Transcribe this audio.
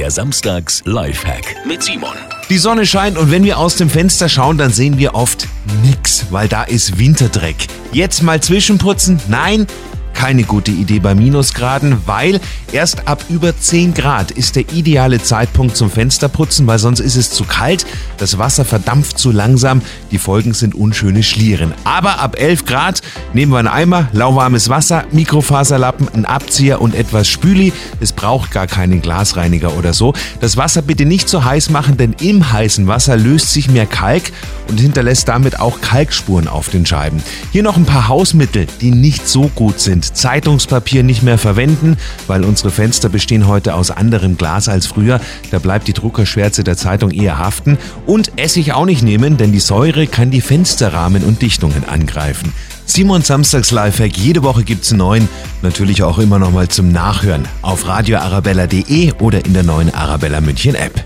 Der Samstags Lifehack mit Simon. Die Sonne scheint und wenn wir aus dem Fenster schauen, dann sehen wir oft nix, weil da ist Winterdreck. Jetzt mal zwischenputzen? Nein, keine gute Idee bei Minusgraden, weil erst ab über 10 Grad ist der ideale Zeitpunkt zum Fensterputzen, weil sonst ist es zu kalt, das Wasser verdampft zu langsam, die Folgen sind unschöne Schlieren. Aber ab 11 Grad nehmen wir einen Eimer, lauwarmes Wasser, Mikrofaserlappen, einen Abzieher und etwas Spüli. Es braucht gar keinen Glasreiniger oder so. Das Wasser bitte nicht zu heiß machen, denn im heißen Wasser löst sich mehr Kalk und hinterlässt damit auch Kalkspuren auf den Scheiben. Hier noch ein paar Hausmittel, die nicht so gut sind. Zeitungspapier nicht mehr verwenden, weil unsere Fenster bestehen heute aus anderem Glas als früher. Da bleibt die Druckerschwärze der Zeitung eher haften. Und Essig auch nicht nehmen, denn die Säure kann die Fensterrahmen und Dichtungen angreifen. Simon Samstags Lifehack, jede Woche gibt's einen neuen, natürlich auch immer noch mal zum Nachhören auf radioarabella.de oder in der neuen Arabella München App.